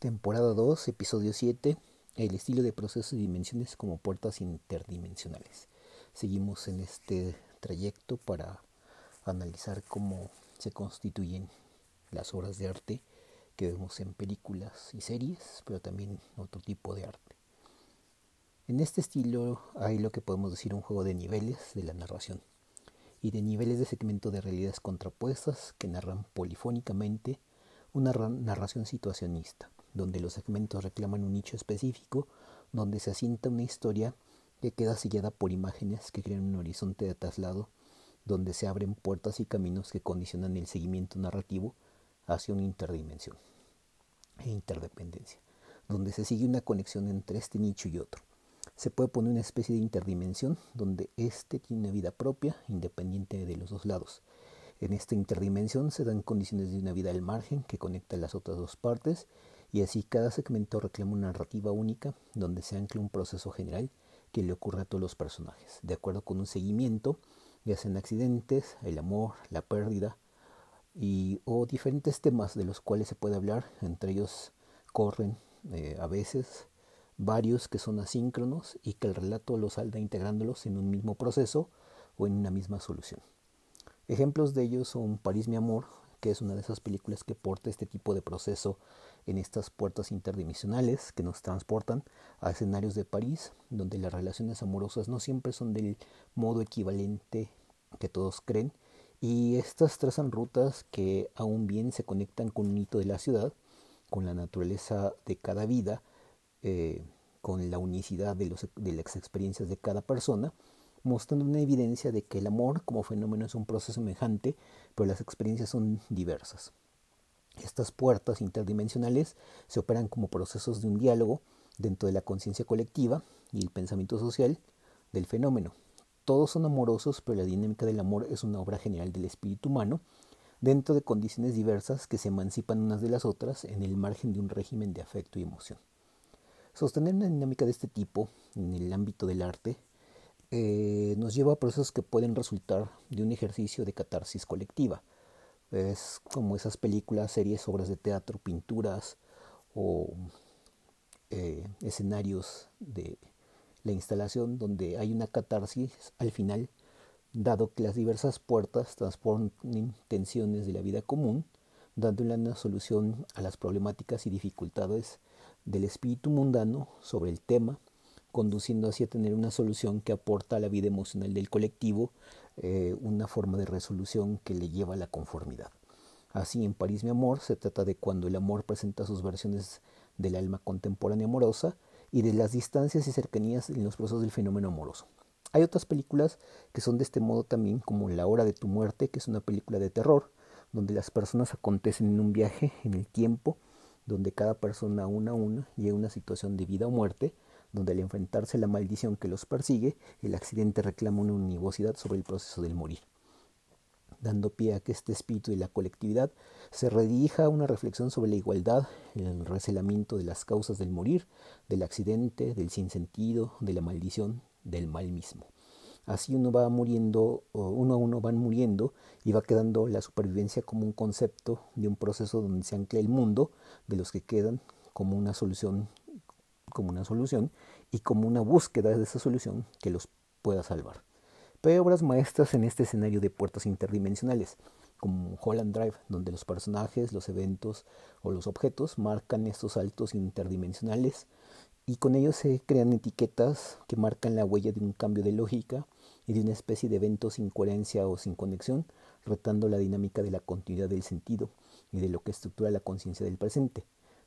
Temporada 2, episodio 7, el estilo de procesos y dimensiones como puertas interdimensionales. Seguimos en este trayecto para analizar cómo se constituyen las obras de arte que vemos en películas y series, pero también otro tipo de arte. En este estilo hay lo que podemos decir un juego de niveles de la narración y de niveles de segmento de realidades contrapuestas que narran polifónicamente una narración situacionista donde los segmentos reclaman un nicho específico, donde se asienta una historia que queda sellada por imágenes que crean un horizonte de traslado, donde se abren puertas y caminos que condicionan el seguimiento narrativo hacia una interdimensión e interdependencia, donde se sigue una conexión entre este nicho y otro. Se puede poner una especie de interdimensión donde éste tiene una vida propia, independiente de los dos lados. En esta interdimensión se dan condiciones de una vida al margen que conecta las otras dos partes y así cada segmento reclama una narrativa única donde se ancla un proceso general que le ocurre a todos los personajes, de acuerdo con un seguimiento, ya sean accidentes, el amor, la pérdida, y, o diferentes temas de los cuales se puede hablar, entre ellos corren eh, a veces varios que son asíncronos y que el relato los salda integrándolos en un mismo proceso o en una misma solución. Ejemplos de ellos son París mi amor, que es una de esas películas que porta este tipo de proceso en estas puertas interdimensionales que nos transportan a escenarios de París, donde las relaciones amorosas no siempre son del modo equivalente que todos creen, y estas trazan rutas que aún bien se conectan con un hito de la ciudad, con la naturaleza de cada vida, eh, con la unicidad de, las experiencias de cada persona, mostrando una evidencia de que el amor como fenómeno es un proceso semejante, pero las experiencias son diversas. Estas puertas interdimensionales se operan como procesos de un diálogo dentro de la conciencia colectiva y el pensamiento social del fenómeno. Todos son amorosos, pero la dinámica del amor es una obra general del espíritu humano, dentro de condiciones diversas que se emancipan unas de las otras en el margen de un régimen de afecto y emoción. Sostener una dinámica de este tipo en el ámbito del arte eh, nos lleva a procesos que pueden resultar de un ejercicio de catarsis colectiva, es como esas películas, series, obras de teatro, pinturas o eh, escenarios de la instalación donde hay una catarsis al final, dado que las diversas puertas transponen tensiones de la vida común, dándole una solución a las problemáticas y dificultades del espíritu mundano sobre el tema, conduciendo así a tener una solución que aporta a la vida emocional del colectivo eh, una forma de resolución que le lleva a la conformidad. Así en París mi amor se trata de cuando el amor presenta sus versiones del alma contemporánea amorosa y de las distancias y cercanías en los procesos del fenómeno amoroso. Hay otras películas que son de este modo también, como La hora de tu muerte, que es una película de terror, donde las personas acontecen en un viaje en el tiempo, donde cada persona una a una llega a una situación de vida o muerte, donde al enfrentarse a la maldición que los persigue, el accidente reclama una univocidad sobre el proceso del morir, dando pie a que este espíritu de la colectividad se redirija a una reflexión sobre la igualdad, el recelamiento de las causas del morir, del accidente, del sinsentido, de la maldición, del mal mismo. Así uno va muriendo, uno a uno van muriendo y va quedando la supervivencia como un concepto de un proceso donde se ancla el mundo de los que quedan como una solución como una solución y como una búsqueda de esa solución que los pueda salvar. Pero hay obras maestras en este escenario de puertas interdimensionales, como Holland Drive, donde los personajes, los eventos o los objetos marcan estos saltos interdimensionales y con ellos se crean etiquetas que marcan la huella de un cambio de lógica y de una especie de evento sin coherencia o sin conexión, retando la dinámica de la continuidad del sentido y de lo que estructura la conciencia del presente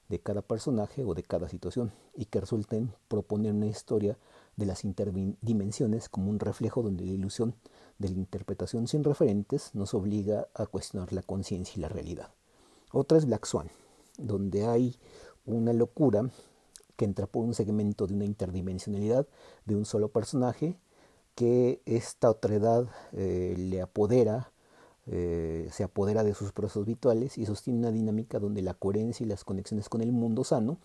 de cada personaje o de cada situación y que resulten proponer una historia de las interdimensiones como un reflejo donde la ilusión de la interpretación sin referentes nos obliga a cuestionar la conciencia y la realidad. Otra es Black Swan, donde hay una locura que entra por un segmento de una interdimensionalidad de un solo personaje que esta otredad eh, le apodera eh, se apodera de sus procesos virtuales y sostiene una dinámica donde la coherencia y las conexiones con el mundo sano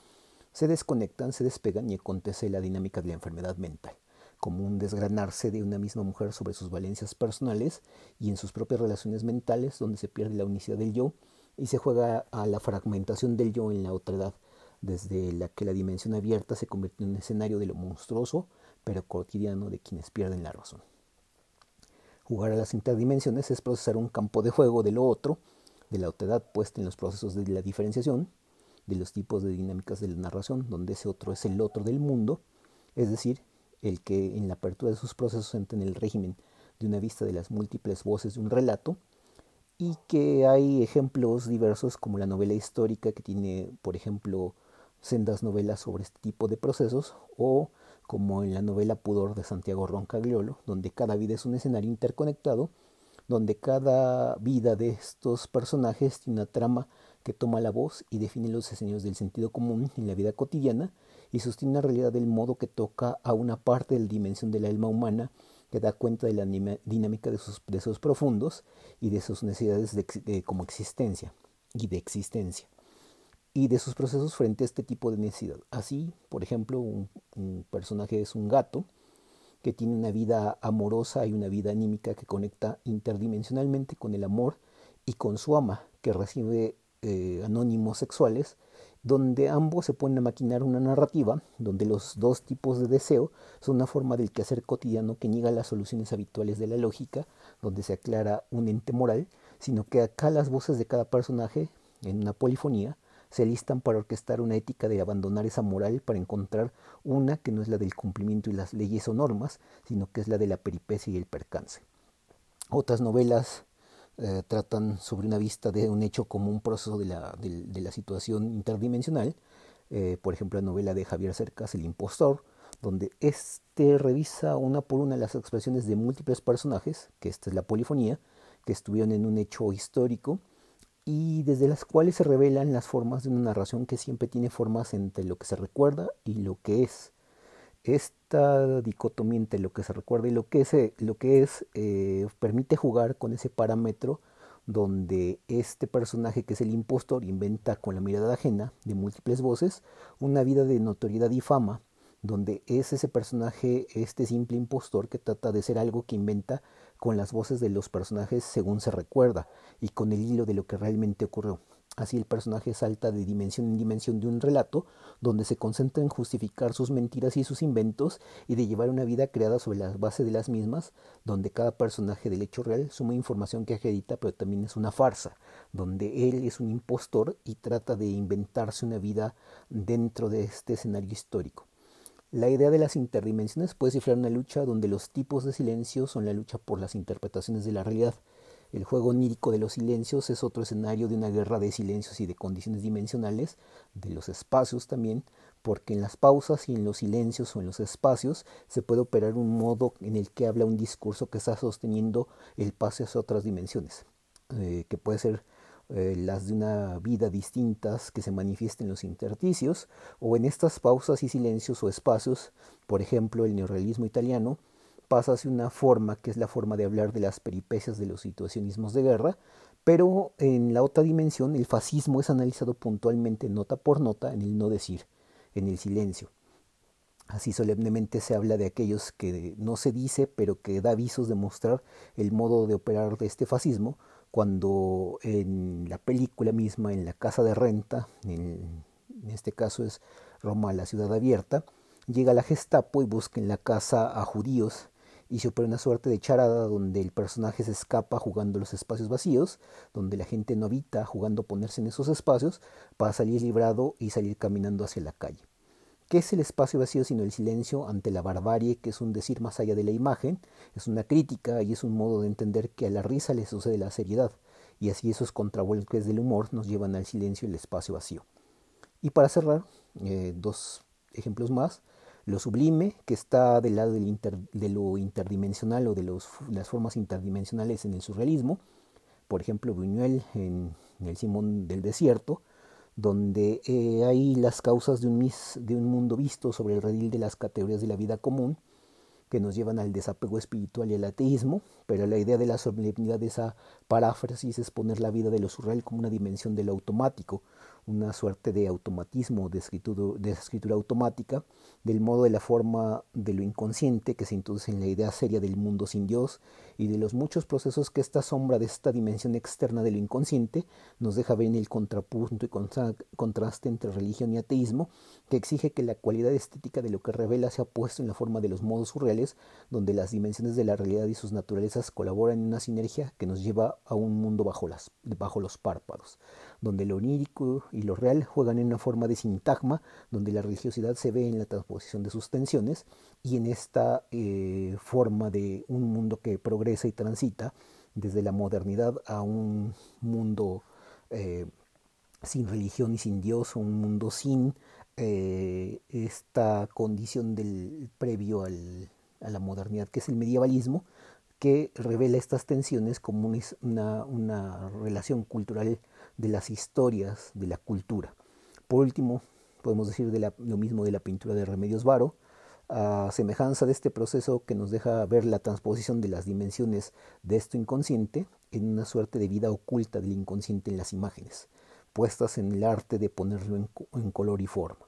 se desconectan, se despegan y acontece la dinámica de la enfermedad mental, como un desgranarse de una misma mujer sobre sus valencias personales y en sus propias relaciones mentales, donde se pierde la unicidad del yo y se juega a la fragmentación del yo en la otra edad, desde la que la dimensión abierta se convirtió en un escenario de lo monstruoso, pero cotidiano de quienes pierden la razón. Jugar a las interdimensiones es procesar un campo de juego de lo otro, de la otredad puesta en los procesos de la diferenciación, de los tipos de dinámicas de la narración, donde ese otro es el otro del mundo, es decir, el que en la apertura de sus procesos entra en el régimen de una vista de las múltiples voces de un relato, y que hay ejemplos diversos como la novela histórica que tiene, por ejemplo, sendas novelas sobre este tipo de procesos, o como en la novela Pudor de Santiago Roncagliolo, donde cada vida es un escenario interconectado, donde cada vida de estos personajes tiene una trama que toma la voz y define los escenarios del sentido común en la vida cotidiana y sostiene la realidad del modo que toca a una parte de la dimensión del alma humana que da cuenta de la dinámica de sus deseos profundos y de sus necesidades de, como existencia y de existencia y de sus procesos frente a este tipo de necesidad. Así, por ejemplo, un, un personaje es un gato que tiene una vida amorosa y una vida anímica que conecta interdimensionalmente con el amor y con su ama, que recibe eh, anónimos sexuales, donde ambos se ponen a maquinar una narrativa, donde los dos tipos de deseo son una forma del quehacer cotidiano que niega las soluciones habituales de la lógica, donde se aclara un ente moral, sino que acá las voces de cada personaje, en una polifonía, se listan para orquestar una ética de abandonar esa moral para encontrar una que no es la del cumplimiento y las leyes o normas, sino que es la de la peripecia y el percance. Otras novelas eh, tratan sobre una vista de un hecho como un proceso de la, de, la situación interdimensional. Eh, por ejemplo, la novela de Javier Cercas, El impostor, donde éste revisa una por una las expresiones de múltiples personajes, que esta es la polifonía, que estuvieron en un hecho histórico y desde las cuales se revelan las formas de una narración que siempre tiene formas entre lo que se recuerda y lo que es. Esta dicotomía entre lo que se recuerda y lo que es, lo que es eh, permite jugar con ese parámetro donde este personaje que es el impostor inventa con la mirada ajena de múltiples voces una vida de notoriedad y fama, donde es ese personaje, este simple impostor que trata de ser algo que inventa con las voces de los personajes según se recuerda y con el hilo de lo que realmente ocurrió. Así el personaje salta de dimensión en dimensión de un relato, donde se concentra en justificar sus mentiras y sus inventos y de llevar una vida creada sobre la base de las mismas, donde cada personaje del hecho real suma información que acredita, pero también es una farsa, donde él es un impostor y trata de inventarse una vida dentro de este escenario histórico. La idea de las interdimensiones puede cifrar una lucha donde los tipos de silencio son la lucha por las interpretaciones de la realidad, el juego onírico de los silencios es otro escenario de una guerra de silencios y de condiciones dimensionales, de los espacios también, porque en las pausas y en los silencios o en los espacios se puede operar un modo en el que habla un discurso que está sosteniendo el pase hacia otras dimensiones, eh, que puede ser eh, las de una vida distintas que se manifiesten en los intersticios o en estas pausas y silencios o espacios, por ejemplo el neorrealismo italiano, pasa hacia una forma que es la forma de hablar de las peripecias de los situacionismos de guerra, pero en la otra dimensión el fascismo es analizado puntualmente nota por nota en el no decir, en el silencio. Así solemnemente se habla de aquellos que no se dice, pero que da avisos de mostrar el modo de operar de este fascismo, cuando en la película misma, en la casa de renta, en, en este caso es Roma, la ciudad abierta, llega la Gestapo y busca en la casa a judíos y se opera una suerte de charada donde el personaje se escapa jugando los espacios vacíos, donde la gente no habita jugando a ponerse en esos espacios para salir librado y salir caminando hacia la calle. ¿Qué es el espacio vacío sino el silencio ante la barbarie, que es un decir más allá de la imagen? Es una crítica y es un modo de entender que a la risa le sucede la seriedad, y así esos contravuelques del humor nos llevan al silencio y el espacio vacío. Y para cerrar, eh, dos ejemplos más lo sublime, que está del lado de lo interdimensional o de las formas interdimensionales en el surrealismo, por ejemplo Buñuel en, El Simón del Desierto, donde eh, hay las causas de un, de un mundo visto sobre el redil de las categorías de la vida común, que nos llevan al desapego espiritual y al ateísmo, pero la idea de la solemnidad de esa paráfrasis es poner la vida de lo surreal como una dimensión de lo automático, una suerte de automatismo de escritura, de escritura automática, del modo de la forma de lo inconsciente que se introduce en la idea seria del mundo sin Dios y de los muchos procesos que esta sombra de esta dimensión externa de lo inconsciente nos deja ver en el contrapunto y contraste entre religión y ateísmo, que exige que la cualidad estética de lo que revela sea puesto en la forma de los modos surreales, donde las dimensiones de la realidad y sus naturalezas colaboran en una sinergia que nos lleva a un mundo bajo, los párpados donde lo onírico y lo real juegan en una forma de sintagma, donde la religiosidad se ve en la transposición de sus tensiones y en esta eh, forma de un mundo que progresa y transita desde la modernidad a un mundo eh, sin religión y sin Dios, un mundo sin eh, esta condición del previo al, a la modernidad, que es el medievalismo, que revela estas tensiones como una, una relación cultural de las historias de la cultura. Por último, podemos decir de lo mismo de la pintura de Remedios Varo, a semejanza de este proceso que nos deja ver la transposición de las dimensiones de esto inconsciente en una suerte de vida oculta del inconsciente en las imágenes, puestas en el arte de ponerlo en color y forma.